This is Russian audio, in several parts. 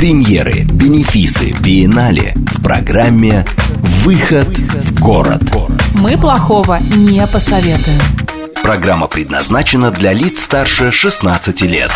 Премьеры, бенефисы, биеннале в программе «Выход в город». Мы плохого не посоветуем. Программа предназначена для лиц старше 16 лет.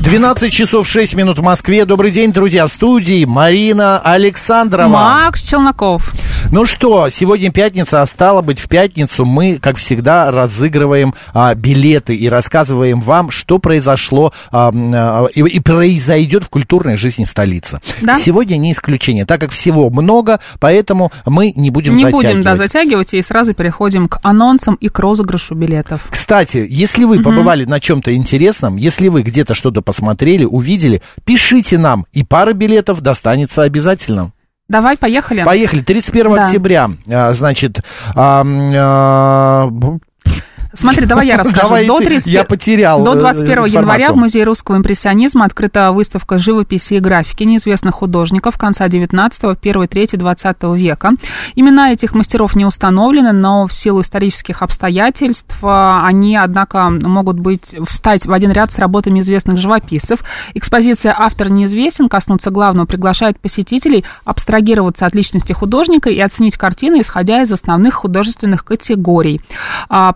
12 часов 6 минут в Москве. Добрый день, друзья, в студии Марина Александрова. Макс Челноков. Ну что, сегодня пятница, а стало быть, в пятницу мы, как всегда, разыгрываем а, билеты и рассказываем вам, что произошло а, а, и, и произойдет в культурной жизни столицы. Да? Сегодня не исключение, так как всего много, поэтому мы не будем Не затягивать. будем, да, затягивать и сразу переходим к анонсам и к розыгрышу билетов. Кстати, если вы побывали на чем-то интересном, если вы где-то что-то посмотрели, увидели, пишите нам, и пара билетов достанется обязательно. Давай, поехали. Поехали. 31 Да. октября, а, значит, а, Смотри, давай я расскажу. Давай до ты, 30 я потерял, До э, 21 января информацию. в Музее русского импрессионизма открыта выставка живописи и графики неизвестных художников конца 19-го, 1 трети 20 века. Имена этих мастеров не установлены, но в силу исторических обстоятельств а, они, однако, могут быть встать в один ряд с работами известных живописцев. Экспозиция «Автор неизвестен» коснуться главного приглашает посетителей абстрагироваться от личности художника и оценить картины, исходя из основных художественных категорий. А,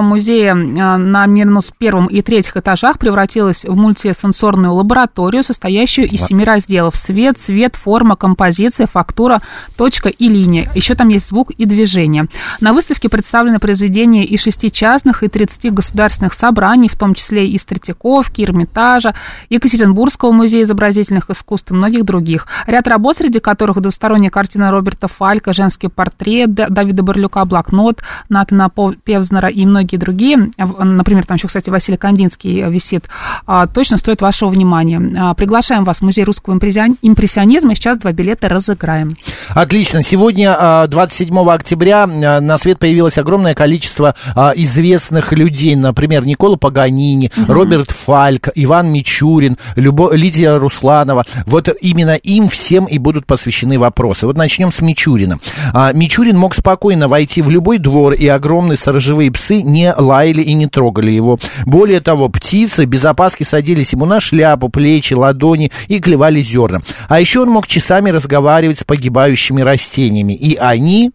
Пространство музея а, на минус первом и третьих этажах превратилось в мультисенсорную лабораторию, состоящую из семи разделов. Свет, цвет, форма, композиция, фактура, точка и линия. Еще там есть звук и движение. На выставке представлены произведения и шести частных, и 30 государственных собраний, в том числе из Третьяковки, Эрмитажа, Екатеринбургского музея изобразительных искусств и многих других. Ряд работ, среди которых двусторонняя картина Роберта Фалька, женский портрет Давида Барлюка, блокнот Натана Певзнера и многие другие. В- Например, там еще, кстати, Василий Кандинский висит. А, Точно стоит вашего внимания. А, Приглашаем вас в Музей русского импрессион- импрессионизма. И сейчас два билета разыграем. Отлично. Сегодня, а, 27 октября, а, на свет появилось огромное количество а, известных людей. Например, Никола Паганини, Роберт Фальк, Иван Мичурин, Любо- Лидия Русланова. Вот именно им всем и будут посвящены вопросы. Вот начнем с Мичурина. А, Мичурин мог спокойно войти в любой двор, и огромные сторожевые псы не лаяли и не трогали его. Более того, птицы без опаски садились ему на шляпу, плечи, ладони и клевали зерна. А еще он мог часами разговаривать с погибающими растениями. И они,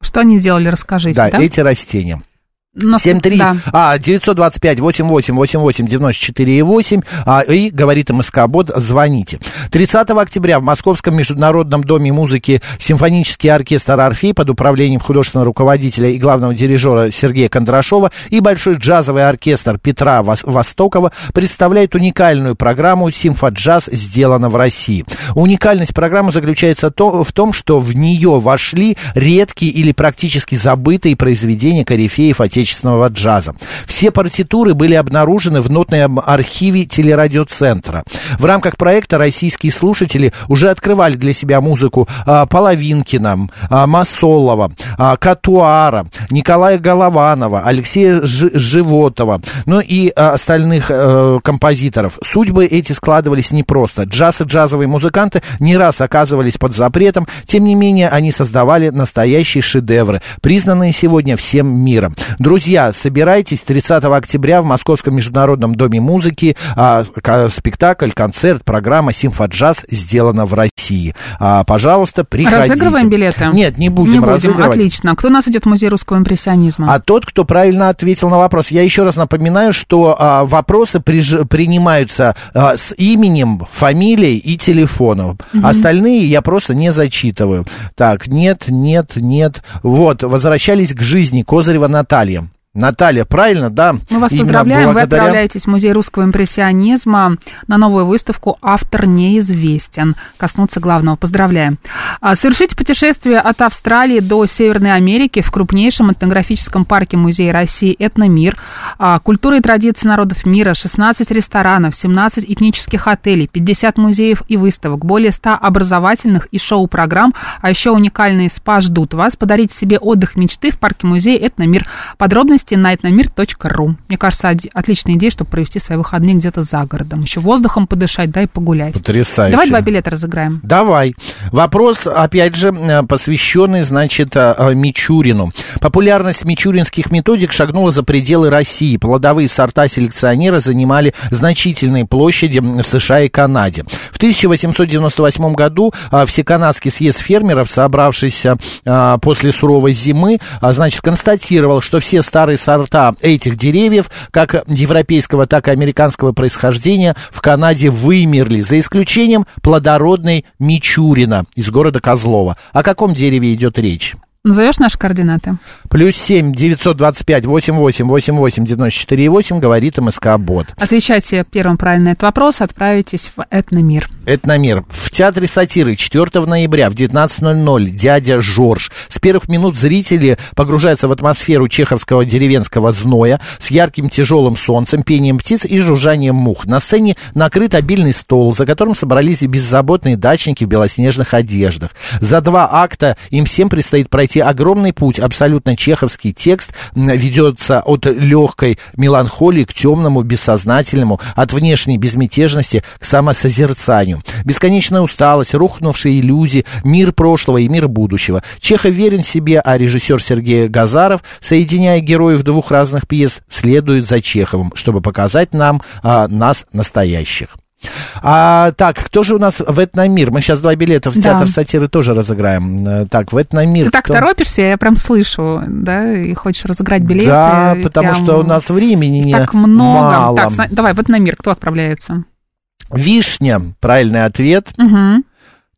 Что они делали, расскажите. да, да? эти растения. На- 7-3, да. а, 925 88 88 94 8, а, и говорит МСК Бот, звоните. 30 октября в Московском международном доме музыки симфонический оркестр «Орфей» под управлением художественного руководителя и главного дирижера Сергея Кондрашова и большой джазовый оркестр Петра Вос- Востокова представляет уникальную программу «Симфоджаз. Сделано в России». Уникальность программы заключается в том, что в нее вошли редкие или практически забытые произведения корифеев отечественного джаза. Все партитуры были обнаружены в нотном архиве телерадиоцентра. В рамках проекта российские слушатели уже открывали для себя музыку а, Половинкина, а, Масолова, а, Катуара, Николая Голованова, Алексея Жи- Животова, ну и а, остальных э, композиторов. Судьбы эти складывались непросто. Джаз и джазовые музыканты не раз оказывались под запретом, тем не менее они создавали настоящие шедевры, признанные сегодня всем миром. Друзья, собирайтесь 30 октября в Московском международном доме музыки. а, спектакль, концерт, программа «Симфоджаз» сделана в России. А, пожалуйста, приходите. Разыгрываем билеты? Нет, не будем, Не будем, разыгрывать. отлично. Кто у нас идет в Музей русского импрессионизма? А тот, кто правильно ответил на вопрос, я еще раз напоминаю, что а, вопросы приж- принимаются а, с именем, фамилией и телефоном. Остальные я просто не зачитываю. Так, нет, нет, нет. Вот, возвращались к жизни Козырева Наталья. Наталья, правильно, да? Мы вас Именно поздравляем. благодаря... Вы отправляетесь в Музей русского импрессионизма на новую выставку «Автор неизвестен». Коснуться главного. Поздравляем. А, совершите путешествие от Австралии до Северной Америки в крупнейшем этнографическом парке Музея России «Этномир». А, культура и традиции народов мира, 16 ресторанов, 17 этнических отелей, 50 музеев и выставок, более 100 образовательных и шоу-программ, а еще уникальные спа ждут вас. Подарите себе отдых мечты в парке Музея «Этномир». Подробности этномир.ру. Мне кажется, отличная идея, чтобы провести свои выходные где-то за городом. Еще воздухом подышать, да, и погулять. Потрясающе. Давай два билета разыграем. Давай. Вопрос, опять же, э, посвященный, значит, э, Мичурину. Популярность мичуринских методик шагнула за пределы России. Плодовые сорта селекционера занимали значительные площади в США и Канаде. В 1898 году э, Всеканадский съезд фермеров, собравшийся после суровой зимы, значит, констатировал, что все старые сорта этих деревьев, как европейского, так и американского происхождения, в Канаде вымерли, за исключением плодородной Мичурина из города Козлова. О каком дереве идет речь? Назовешь наши координаты? Плюс семь девятьсот двадцать пять восемь восемь восемь восемь девяносто четыре восемь говорит МСК Бот. Отвечайте первым правильно на этот вопрос, отправитесь в Этномир. Этномир. В Театре сатиры 4 ноября в 19.00 дядя Жорж. С первых минут зрители погружаются в атмосферу чеховского деревенского зноя с ярким тяжелым солнцем, пением птиц и жужжанием мух. На сцене накрыт обильный стол, за которым собрались и беззаботные дачники в белоснежных одеждах. За два акта им всем предстоит пройти огромный путь. Абсолютно чеховский текст ведется от легкой меланхолии к темному, бессознательному, от внешней безмятежности к самосозерцанию. Бесконечная усталость, рухнувшие иллюзии, мир прошлого и мир будущего. Чехов верен себе, а режиссер Сергей Газаров, соединяя героев двух разных пьес, следует за Чеховым, чтобы показать нам а, нас настоящих. А, так, кто же у нас в Этномир? Мы сейчас два билета в Да. театр сатиры тоже разыграем. Э, Так, в Этномир. Ты так кто? торопишься, я прям слышу, да, и хочешь разыграть билеты. Да, потому прям что у нас времени не так много. мало. Так, давай, в Этномир кто отправляется? Вишня, правильный ответ. Угу.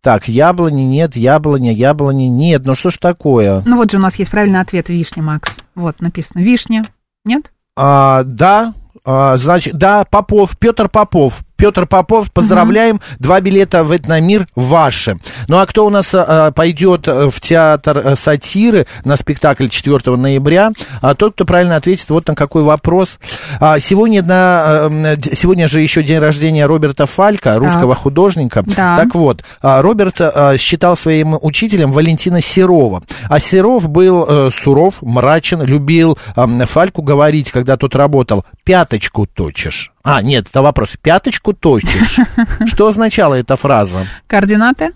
Так, яблони нет, яблоня, яблони нет. Ну что ж такое? Ну вот же у нас есть правильный ответ, вишня, Макс. Вот, написано, вишня. Нет? А, да, а, значит, да, Попов, Петр Попов. Петр Попов, поздравляем, два билета в Этномир ваши. Ну а кто у нас а, пойдет э, в театр сатиры на спектакль 4 ноября? А, тот, кто правильно ответит вот на какой вопрос. А, сегодня, на, сегодня же еще день рождения Роберта Фалька, русского художника. Да. Так вот, а, Роберт считал своим учителем Валентина Серова. А Серов был суров, мрачен, любил Фальку говорить, когда тот работал, пяточку точишь. А, нет, это вопрос. Пяточку точишь. Что означала эта фраза? Координаты?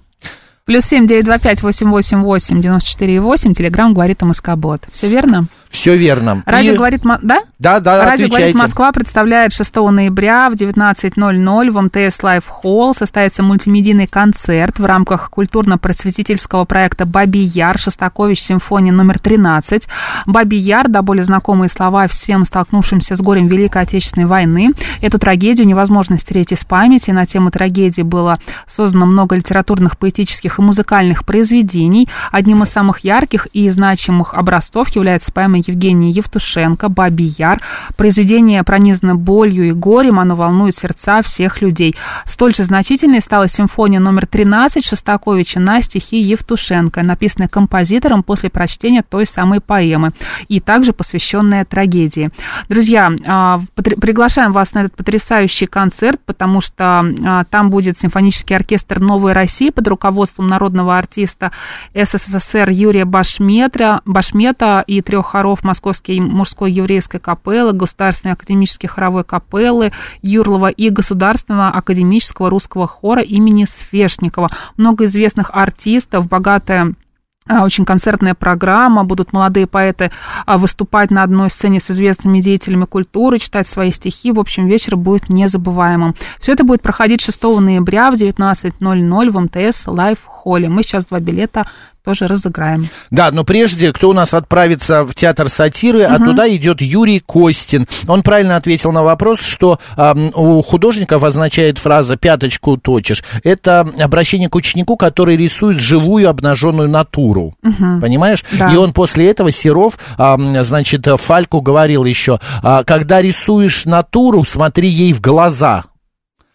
Плюс семь девять два пять восемь восемь восемь девяносто четыре восемь. Телеграмм говорит МСК-бот. Все верно? Все верно. Радио И- говорит... Да? Да, да, Радио «Говорит отвечайте. Москва» представляет 6 ноября в 19.00 в МТС Live Холл состоится мультимедийный концерт в рамках культурно-просветительского проекта «Бабий Яр» Шостакович симфония номер 13. «Бабий Яр», да более знакомые слова всем столкнувшимся с горем Великой Отечественной войны. Эту трагедию невозможно стереть из памяти. На тему трагедии было создано много литературных, поэтических и музыкальных произведений. Одним из самых ярких и значимых образцов является поэма Евгения Евтушенко «Бабий Яр». Произведение пронизано болью и горем, оно волнует сердца всех людей. Столь же значительной стала симфония номер 13 Шостаковича на стихи Евтушенко, написанная композитором после прочтения той самой поэмы и также посвященная трагедии. Друзья, а, приглашаем вас на этот потрясающий концерт, потому что а, там будет симфонический оркестр «Новой России» под руководством народного артиста СССР Юрия Башметра, Башмета и трех хоров Московской мужской еврейской капеллы, Государственной академической хоровой капеллы Юрлова и Государственного академического русского хора имени Свешникова. Много известных артистов, богатая очень концертная программа, будут молодые поэты а, выступать на одной сцене с известными деятелями культуры, читать свои стихи. В общем, вечер будет незабываемым. Все это будет проходить 6 ноября в 19.00 в МТС Live Холле. Мы сейчас два билета тоже разыграем. Да, но прежде, кто у нас отправится в театр сатиры, угу. а туда идет Юрий Костин. Он правильно ответил на вопрос, что э, у художников означает фраза «пяточку точишь». Это обращение к ученику, который рисует живую обнаженную натуру. Угу. Понимаешь? Да. И он после этого, Серов, э, значит, Фальку говорил еще, э, когда рисуешь натуру, смотри ей в глаза.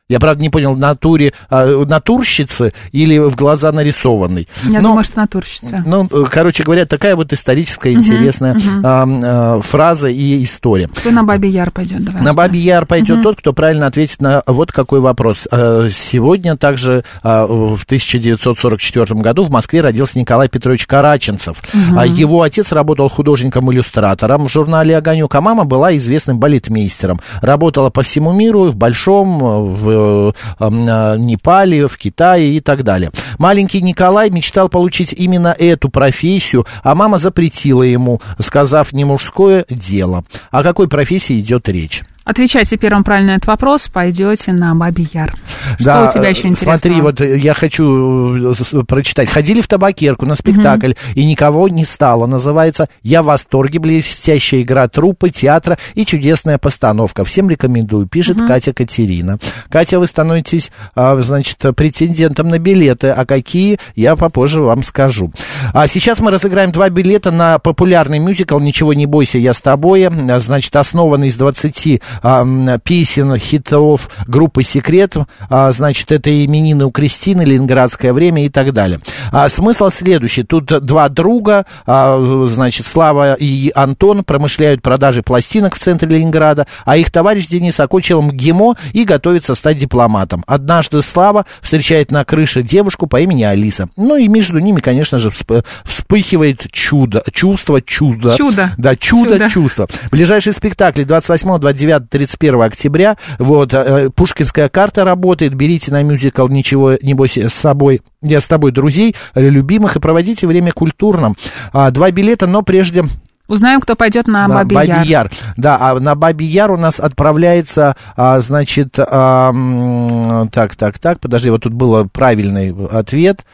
Я, правда, не понял, натуре, а, натурщицы или в глаза нарисованный. Я Но, думаю, что натурщица. Ну, короче говоря, такая вот историческая интересная угу, угу. А, а, фраза и история. Кто на Бабий Яр пойдет? Давай на Бабий Яр пойдет угу. тот, кто правильно ответит на вот какой вопрос. А, сегодня также а, в 1944 году в Москве родился Николай Петрович Караченцев. Угу. Его отец работал художником-иллюстратором в журнале «Огонек», а мама была известным балетмейстером. Работала по всему миру, в Большом, в Э, э, Непале, в Китае и так далее. Маленький Николай мечтал получить именно эту профессию, а мама запретила ему, сказав не мужское дело. О какой профессии идет речь? Отвечайте первым правильно на этот вопрос, пойдете на Бабий Яр. Да, Что у тебя еще интересного? Смотри, вот я хочу э, прочитать. Ходили в табакерку на спектакль, угу. и никого не стало. Называется «Я в восторге», блестящая игра труппы, театра и чудесная постановка. Всем рекомендую, пишет угу. Катя Катерина. Катя, вы становитесь, а, значит, претендентом на билеты. А какие, я попозже вам скажу. А сейчас мы разыграем два билета на популярный мюзикл «Ничего не бойся, я с тобой». Значит, основанный из 20 а, песен, хитов группы «Секрет». А, значит, это именины у Кристины, «Ленинградское время» и так далее. А, смысл следующий. Тут два друга, а, значит, Слава и Антон промышляют продажей пластинок в центре Ленинграда, а их товарищ Денис окончил МГИМО и готовится стать дипломатом. Однажды Слава встречает на крыше девушку по имени Алиса. Ну и между ними, конечно же, вспыхивает чудо, чувство, чудо. Чудо. Да, чудо, чудо. чувство. Ближайший спектакль 28-29 31 октября. Вот, э, Пушкинская карта работает. Берите на мюзикл «Ничего не бойся с собой». Я с тобой, друзей, любимых, и проводите время культурным. А, два билета, но прежде Узнаем, кто пойдет на, на Бабий, Бабий Яр. Яр. Да, а на Бабий Яр у нас отправляется, а, значит, а, так, так, так, подожди, вот тут был правильный ответ.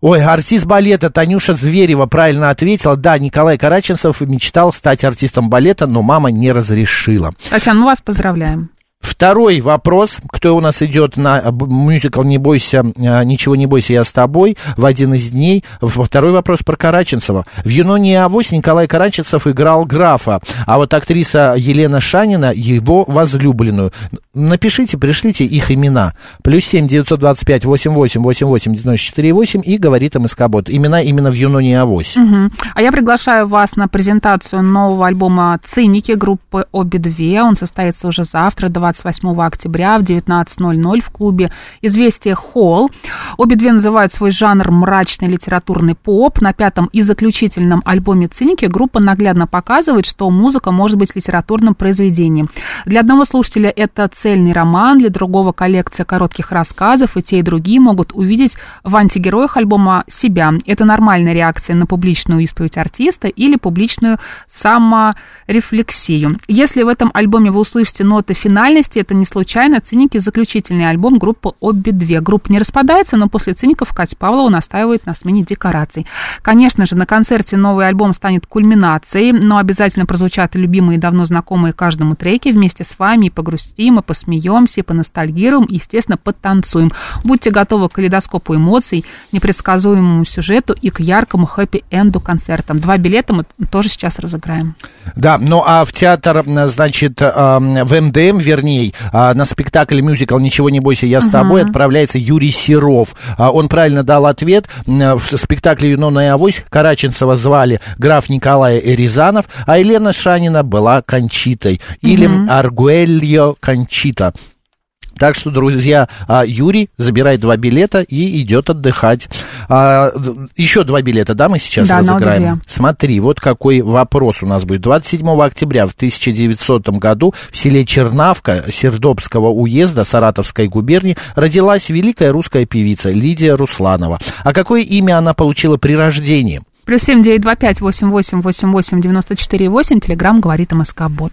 Ой, артист балета Танюша Зверева правильно ответила. Да, Николай Караченцев мечтал стать артистом балета, но мама не разрешила. Татьяна, мы вас поздравляем. Второй вопрос, кто у нас идет на мюзикл «Не бойся, а, ничего не бойся, я с тобой» в один из дней. Второй вопрос про Караченцева. В «Юноне и авось» Николай Караченцев играл графа, а вот актриса Елена Шанина его возлюбленную. Напишите, пришлите их имена. Плюс семь девятьсот двадцать пять восемь восемь восемь восемь девяносто четыре восемь и говорит МСК Бот. Имена именно в «Юноне и авось». Угу. А я приглашаю вас на презентацию нового альбома «Циники» группы «Обе две». Он состоится уже завтра, 28 8 октября в 19.00 в клубе «Известия Холл». Обе две называют свой жанр мрачный литературный поп. На пятом и заключительном альбоме «Циники» группа наглядно показывает, что музыка может быть литературным произведением. Для одного слушателя это цельный роман, для другого коллекция коротких рассказов, и те, и другие могут увидеть в антигероях альбома себя. Это нормальная реакция на публичную исповедь артиста или публичную саморефлексию. Если в этом альбоме вы услышите ноты финальности, это не случайно. Циники – заключительный альбом группы «Обе-2». Группа не распадается, но после «Циников» Катя Павлова настаивает на смене декораций. Конечно же, на концерте новый альбом станет кульминацией, но обязательно прозвучат любимые и давно знакомые каждому треки. Вместе с вами и погрустим, и посмеемся, и поностальгируем, и, естественно, подтанцуем. Будьте готовы к калейдоскопу эмоций, непредсказуемому сюжету и к яркому хэппи-энду концертам. Два билета мы тоже сейчас разыграем. Да, ну а в театр, значит, в МДМ, вернее, а, на спектакль мюзикл «Ничего не бойся, я с тобой» отправляется Юрий Серов. А, он правильно дал ответ. В спектакле «Юнона и Авось» Караченцева звали граф Николай Рязанов, а Елена Шанина была Кончитой или Аргуэльо Кончита. Так что, друзья, а, Юрий забирает два билета и идет отдыхать. А, еще два билета, да, мы сейчас да, разыграем? Смотри, вот какой вопрос у нас будет. 27 октября в 1900 году в селе Чернавка Сердобского уезда Саратовской губернии родилась великая русская певица Лидия Русланова. А какое имя она получила при рождении? Плюс семь девять два пять восемь восемь восемь восемь девяносто четыре восемь. Телеграмм говорит МСК Бот.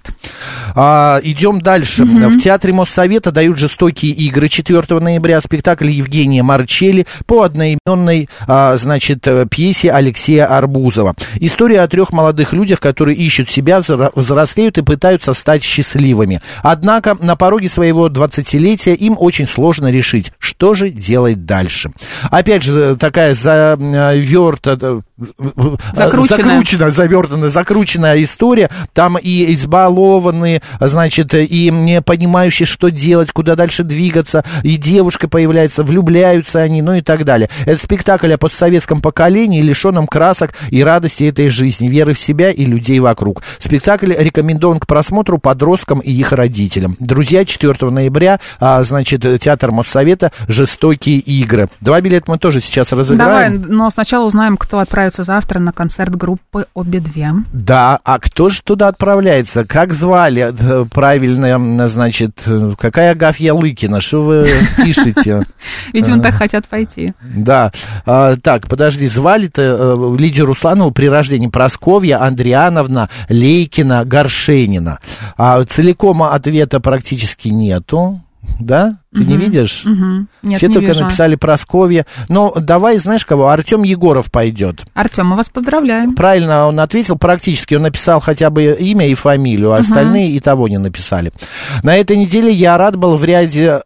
А, идем дальше. Mm-hmm. В театре Моссовета дают жестокие игры 4 ноября. Спектакль Евгения Марчели по одноименной, а, значит, пьесе Алексея Арбузова. История о трех молодых людях, которые ищут себя, взрослеют и пытаются стать счастливыми. Однако на пороге своего 20-летия им очень сложно решить, что же делать дальше. Опять же, такая заверта закрученная, закрученная завертанная, закрученная история. Там и избалованные, значит, и не понимающие, что делать, куда дальше двигаться, и девушка появляется, влюбляются они, ну и так далее. Это спектакль о постсоветском поколении, лишенном красок и радости этой жизни, веры в себя и людей вокруг. Спектакль рекомендован к просмотру подросткам и их родителям. Друзья, 4 ноября, а, значит, театр Моссовета «Жестокие игры». Два билета мы тоже сейчас разыграем. Давай, но сначала узнаем, кто отправится завтра на концерт группы «Обе две». Да, а кто же туда отправляется? Как звали? Э, правильно, значит, э, какая Агафья Лыкина? Что вы пишете? Видимо, так хотят пойти. Да. А, так, подожди, звали-то э, Лидию Русланову при рождении Просковья Андриановна Лейкина Горшенина. А целиком ответа практически нету да? Ты угу. не видишь? Угу. Нет, Все не только вижу. написали Просковья. Ну, давай, знаешь кого? Артем Егоров пойдет. Артем, мы вас поздравляем. Правильно он ответил, практически он написал хотя бы имя и фамилию, а угу. остальные и того не написали. На этой неделе я рад был в ряде...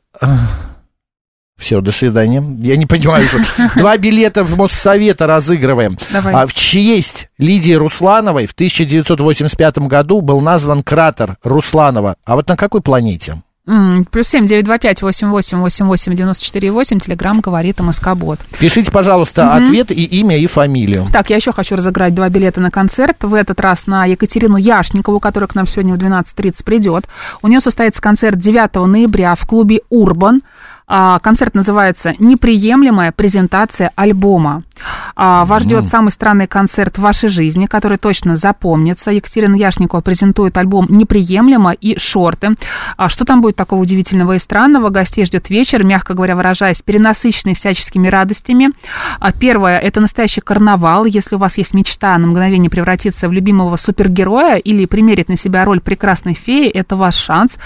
Все, до свидания. Я не понимаю, что... Два билета в Моссовета разыгрываем. Давай. А, в честь Лидии Руслановой в 1985 году был назван кратер Русланова. А вот на какой планете? Плюс семь девять два пять восемь восемь восемь восемь девяносто четыре восемь. Телеграмм говорит МСК Бот. Пишите, пожалуйста, mm-hmm. ответ и имя и фамилию. Так, я еще хочу разыграть два билета на концерт. В этот раз на Екатерину Яшникову, которая к нам сегодня в 12.30 придет. У нее состоится концерт 9 ноября в клубе Урбан. А, концерт называется «Неприемлемая презентация альбома». А, вас ждет самый странный концерт в вашей жизни, который точно запомнится. Екатерина Яшникова презентует альбом «Неприемлемо» и «Шорты». А, что там будет такого удивительного и странного? Гостей ждет вечер, мягко говоря, выражаясь, перенасыщенный всяческими радостями. Первое – это настоящий карнавал. Если у вас есть мечта на мгновение превратиться в любимого супергероя или примерить на себя роль прекрасной феи, это ваш шанс.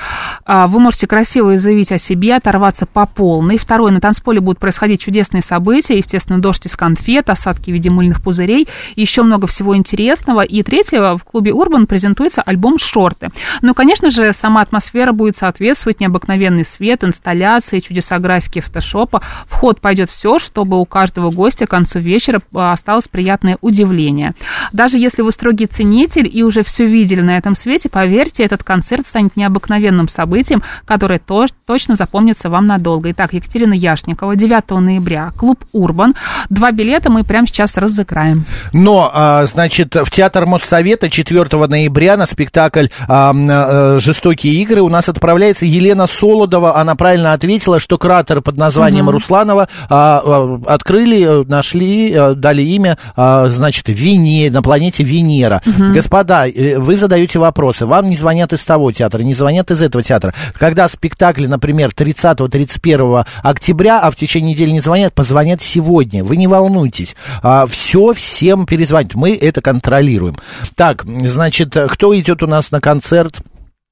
Вы можете красиво заявить о себе, оторваться по полный. Второй, на танцполе будут происходить чудесные события, естественно, дождь из конфет, осадки в виде мыльных пузырей, еще много всего интересного. И третьего, в клубе Урбан презентуется альбом «Шорты». Ну, конечно же, сама атмосфера будет соответствовать, необыкновенный свет, инсталляции, чудеса графики фотошопа. В ход пойдет все, чтобы у каждого гостя к концу вечера а, осталось приятное удивление. Даже если вы строгий ценитель и уже все видели на этом свете, поверьте, этот концерт станет необыкновенным событием, которое то, точно запомнится вам надолго. Итак, Екатерина Яшникова, 9 ноября, клуб «Урбан». Два билета мы прямо сейчас разыграем. Но, а, значит, в Театр Моссовета 4 ноября на спектакль а, а, «Жестокие игры» у нас отправляется Елена Солодова. Она правильно ответила, что кратер под названием угу. Русланова открыли, нашли, дали имя, значит, Вене, на планете Венера. Угу. Господа, э, вы задаете вопросы. Вам не звонят из того театра, не звонят из этого театра. Когда спектакли, например, 30-31 1 октября, а в течение недели не звонят, позвонят сегодня. Вы не волнуйтесь. А, все всем перезвонят. Мы это контролируем. Так, значит, кто идет у нас на концерт?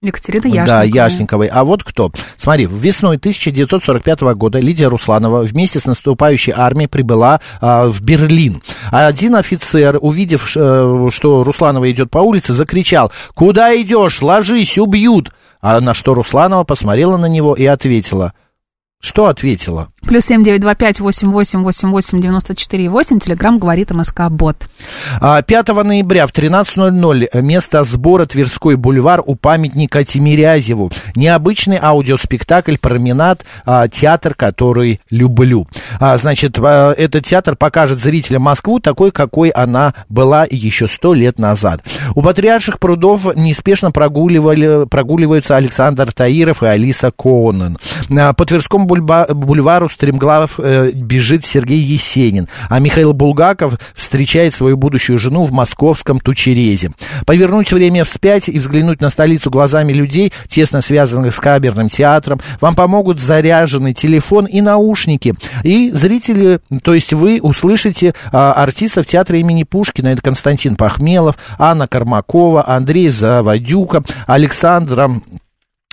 Екатерина Яшниковой. Да, Яшниковой. А вот кто? Смотри, весной 1945 года Лидия Русланова вместе с наступающей армией прибыла а, в Берлин. Один офицер, увидев, э, что Русланова идет по улице, закричал, «Куда идешь? Ложись, убьют!» А на что Русланова посмотрела на него и ответила, что ответила? Плюс семь девять два пять восемь восемь восемь восемь девяносто четыре восемь. Телеграмм говорит МСК Бот. 5 а, ноября в 13.00 место сбора Тверской бульвар у памятника Тимирязеву. Необычный аудиоспектакль «Променад», а, театр, который люблю. А, значит, этот театр покажет зрителям Москву такой, какой она была еще сто лет назад. У патриарших прудов неспешно прогуливали, прогуливаются Александр Таиров и Алиса Коунен. По Тверскому бульвару стремглав э, бежит Сергей Есенин, а Михаил Булгаков встречает свою будущую жену в московском Тучерезе. Повернуть время вспять и взглянуть на столицу глазами людей, тесно связанных с камерным театром, вам помогут заряженный телефон и наушники. И зрители, то есть вы услышите а, артистов театра имени Пушкина. Это Константин Пахмелов, Анна Кармакова, Андрей Заводюка, Александра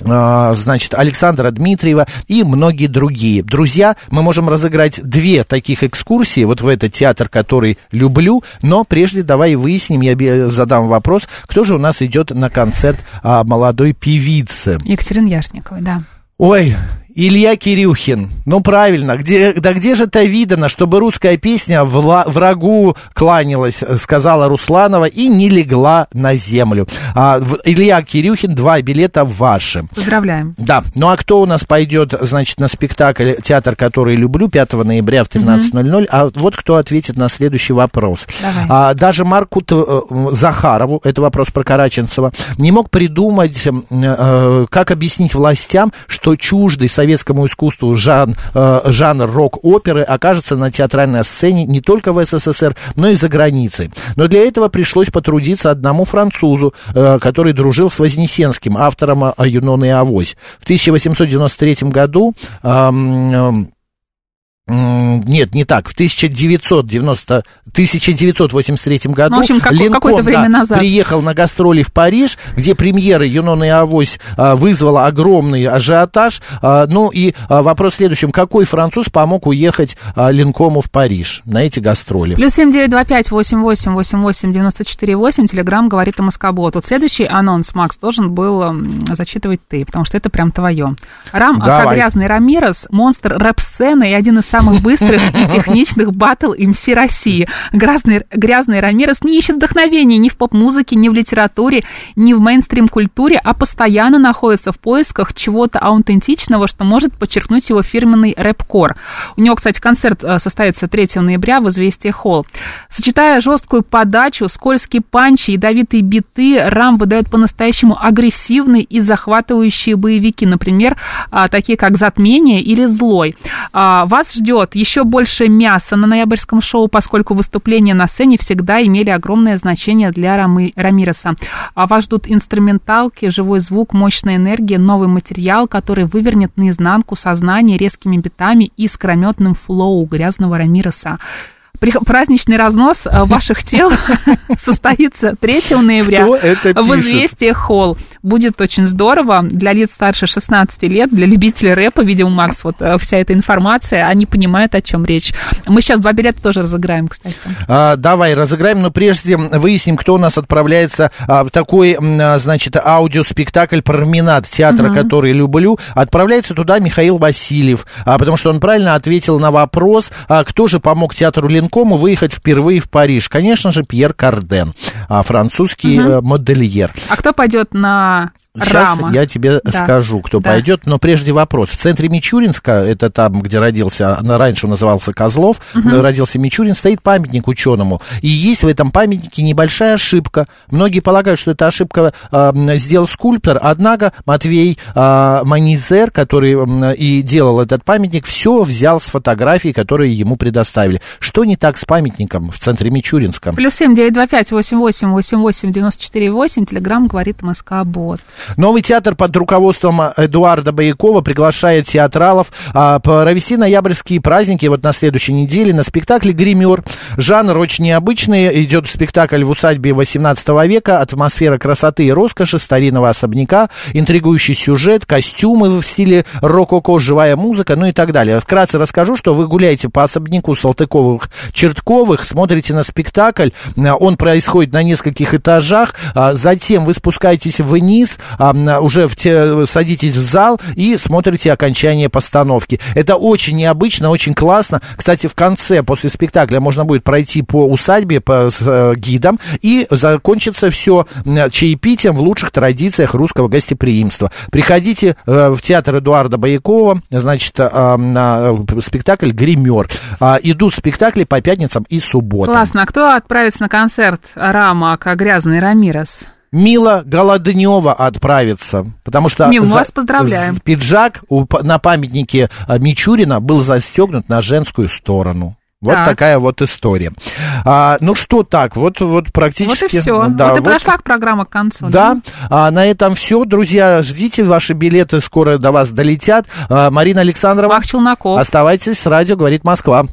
значит, Александра Дмитриева и многие другие. Друзья, мы можем разыграть две таких экскурсии вот в этот театр, который люблю, но прежде давай выясним, я задам вопрос, кто же у нас идет на концерт а, молодой певицы? Екатерина Яшниковой, да. Ой, Илья Кирюхин. Ну, правильно. Где, да где же это видано, чтобы русская песня вла, врагу кланялась, сказала Русланова, и не легла на землю. А, Илья Кирюхин, два билета ваши. Поздравляем. Да. Ну, а кто у нас пойдет, значит, на спектакль «Театр, который люблю» 5 ноября в 13.00? Угу. А вот кто ответит на следующий вопрос. Давай. А, даже Марку э, Захарову, это вопрос про Караченцева, не мог придумать, э, как объяснить властям, что чуждый советскому искусству жан, э, жанр рок-оперы окажется на театральной сцене не только в СССР, но и за границей. Но для этого пришлось потрудиться одному французу, э, который дружил с Вознесенским, автором «Юнона и Авось». В 1893 году... Э, нет, не так. В 1990, 1983 году ну, в общем, как, Линком время да, назад. приехал на гастроли в Париж, где премьера «Юнона и Авось» а, вызвала огромный ажиотаж. А, ну и а, вопрос в следующем. Какой француз помог уехать Линкому в Париж на эти гастроли? Плюс семь девять два пять восемь восемь восемь восемь девяносто четыре восемь. Телеграмм говорит о Москобот. Вот следующий анонс, Макс, должен был зачитывать ты, потому что это прям твое. Рам Грязный Рамирес, монстр рэп-сцены и один из самых быстрых и техничных батл МС России. Грязный, грязный Рамирес не ищет вдохновения ни в поп-музыке, ни в литературе, ни в мейнстрим-культуре, а постоянно находится в поисках чего-то аутентичного, что может подчеркнуть его фирменный рэп-кор. У него, кстати, концерт э, состоится 3 ноября в «Известия Холл». Сочетая жесткую подачу, скользкие панчи, ядовитые биты, Рам выдает по-настоящему агрессивные и захватывающие боевики, например, а, такие как «Затмение» или «Злой». А, вас ждет еще больше мяса на ноябрьском шоу, поскольку выступления на сцене всегда имели огромное значение для Рамы, Рамиреса. А вас ждут инструменталки, живой звук, мощная энергия, новый материал, который вывернет наизнанку сознание резкими битами и скрометным флоу грязного Рамиреса. Праздничный разнос э, ваших тел состоится 3 ноября в «Известия Холл». Будет очень здорово для лиц старше 16 лет, для любителей рэпа, видимо, Макс, вот э, вся эта информация, они понимают, о чем речь. Мы сейчас два билета тоже разыграем, кстати. А, давай, разыграем, но прежде выясним, кто у нас отправляется а, в такой, а, значит, аудиоспектакль «Променад» театра, угу. который люблю. Отправляется туда Михаил Васильев, а, потому что он правильно ответил на вопрос, а, кто же помог театру Ленкому выехать впервые в Париж. Конечно же, Пьер Карден, а, французский угу. модельер. А кто пойдет на Сейчас Рама. я тебе да. скажу, кто да. пойдет. Но прежде вопрос. В центре Мичуринска, это там, где родился, раньше он назывался Козлов, угу. родился Мичурин, стоит памятник ученому. И есть в этом памятнике небольшая ошибка. Многие полагают, что это ошибка э, сделал скульптор, однако Матвей э, Манизер, который э, и делал этот памятник, все взял с фотографий, которые ему предоставили. Что не так с памятником в центре Мичуринска? Плюс семь девять два пять восемь восемь восемь восемь девяносто четыре восемь. Телеграмм говорит Москва Бот. Новый театр под руководством Эдуарда Боякова приглашает театралов а, провести ноябрьские праздники вот на следующей неделе на спектакле «Гример». Жанр очень необычный. Идет спектакль в усадьбе 18 века. Атмосфера красоты и роскоши, старинного особняка, интригующий сюжет, костюмы в стиле рококо, живая музыка, ну и так далее. Вкратце расскажу, что вы гуляете по особняку Салтыковых-Чертковых, смотрите на спектакль. Он происходит на нескольких этажах. А, затем вы спускаетесь вниз, уже в те, садитесь в зал и смотрите окончание постановки. Это очень необычно, очень классно. Кстати, в конце, после спектакля, можно будет пройти по усадьбе по, с э, гидом и закончится все чаепитием в лучших традициях русского гостеприимства. Приходите э, в театр Эдуарда Боякова, значит, э, на спектакль «Гример». Э, идут спектакли по пятницам и субботам. Классно. А кто отправится на концерт Рама, как грязный Рамирес? Мила Голоднева отправится, потому что Мил, за- вас поздравляем. пиджак у на памятнике а, Мичурина был застегнут на женскую сторону. Вот Так. такая вот история. А, ну что так, вот, вот практически... Вот и все. Да, вот и прошла программа к концу. Да, а, на этом все, друзья. Ждите, ваши билеты скоро до вас долетят. А, Марина Александрова, Мах Челноков. оставайтесь с радио, говорит Москва.